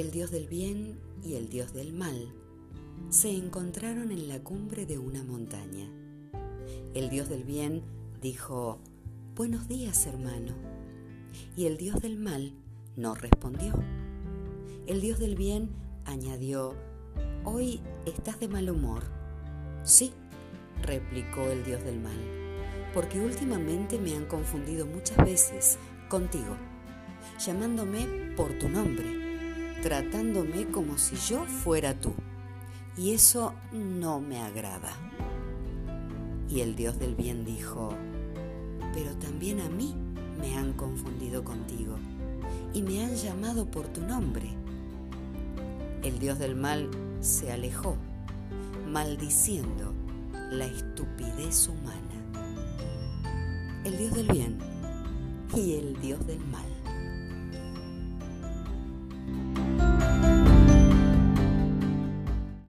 El Dios del bien y el Dios del mal se encontraron en la cumbre de una montaña. El Dios del bien dijo, Buenos días, hermano. Y el Dios del mal no respondió. El Dios del bien añadió, Hoy estás de mal humor. Sí, replicó el Dios del mal, porque últimamente me han confundido muchas veces contigo, llamándome por tu nombre tratándome como si yo fuera tú. Y eso no me agrada. Y el Dios del bien dijo, pero también a mí me han confundido contigo y me han llamado por tu nombre. El Dios del mal se alejó, maldiciendo la estupidez humana. El Dios del bien y el Dios del mal.